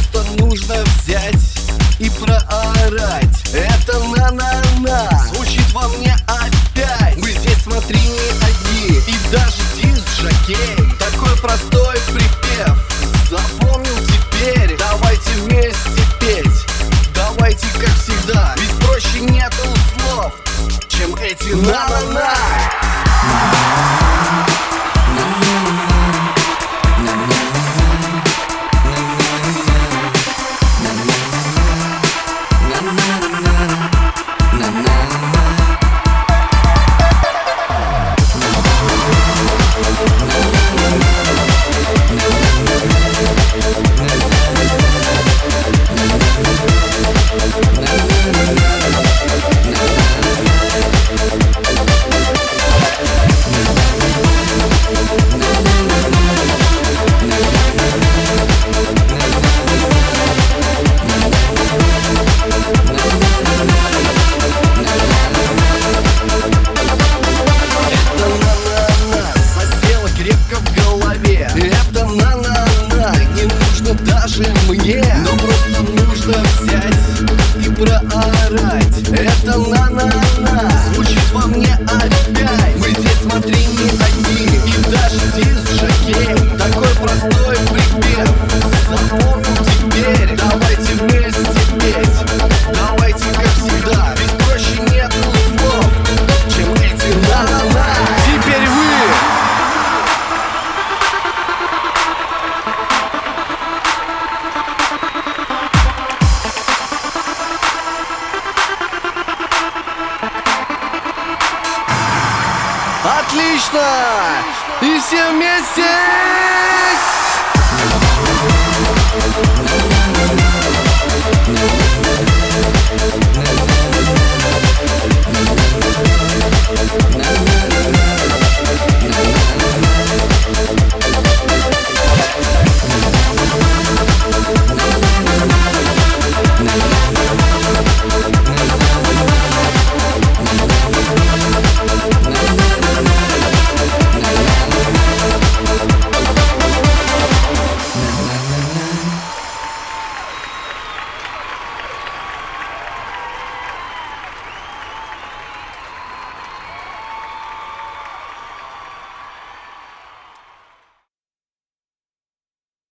просто нужно взять и проорать. Это на-на-на, звучит во мне опять. Мы здесь, смотри, не одни, и даже диск жокей Такой простой припев, запомнил теперь. Давайте вместе петь, давайте как всегда. Ведь проще нету слов, чем эти на-на-на даже мне Но просто нужно взять и проорать. Это на-на-на, звучит во мне опять. Мы здесь, смотри, не одни, и даже диск Такой простой припев, запомнил теперь Отлично! И все вместе!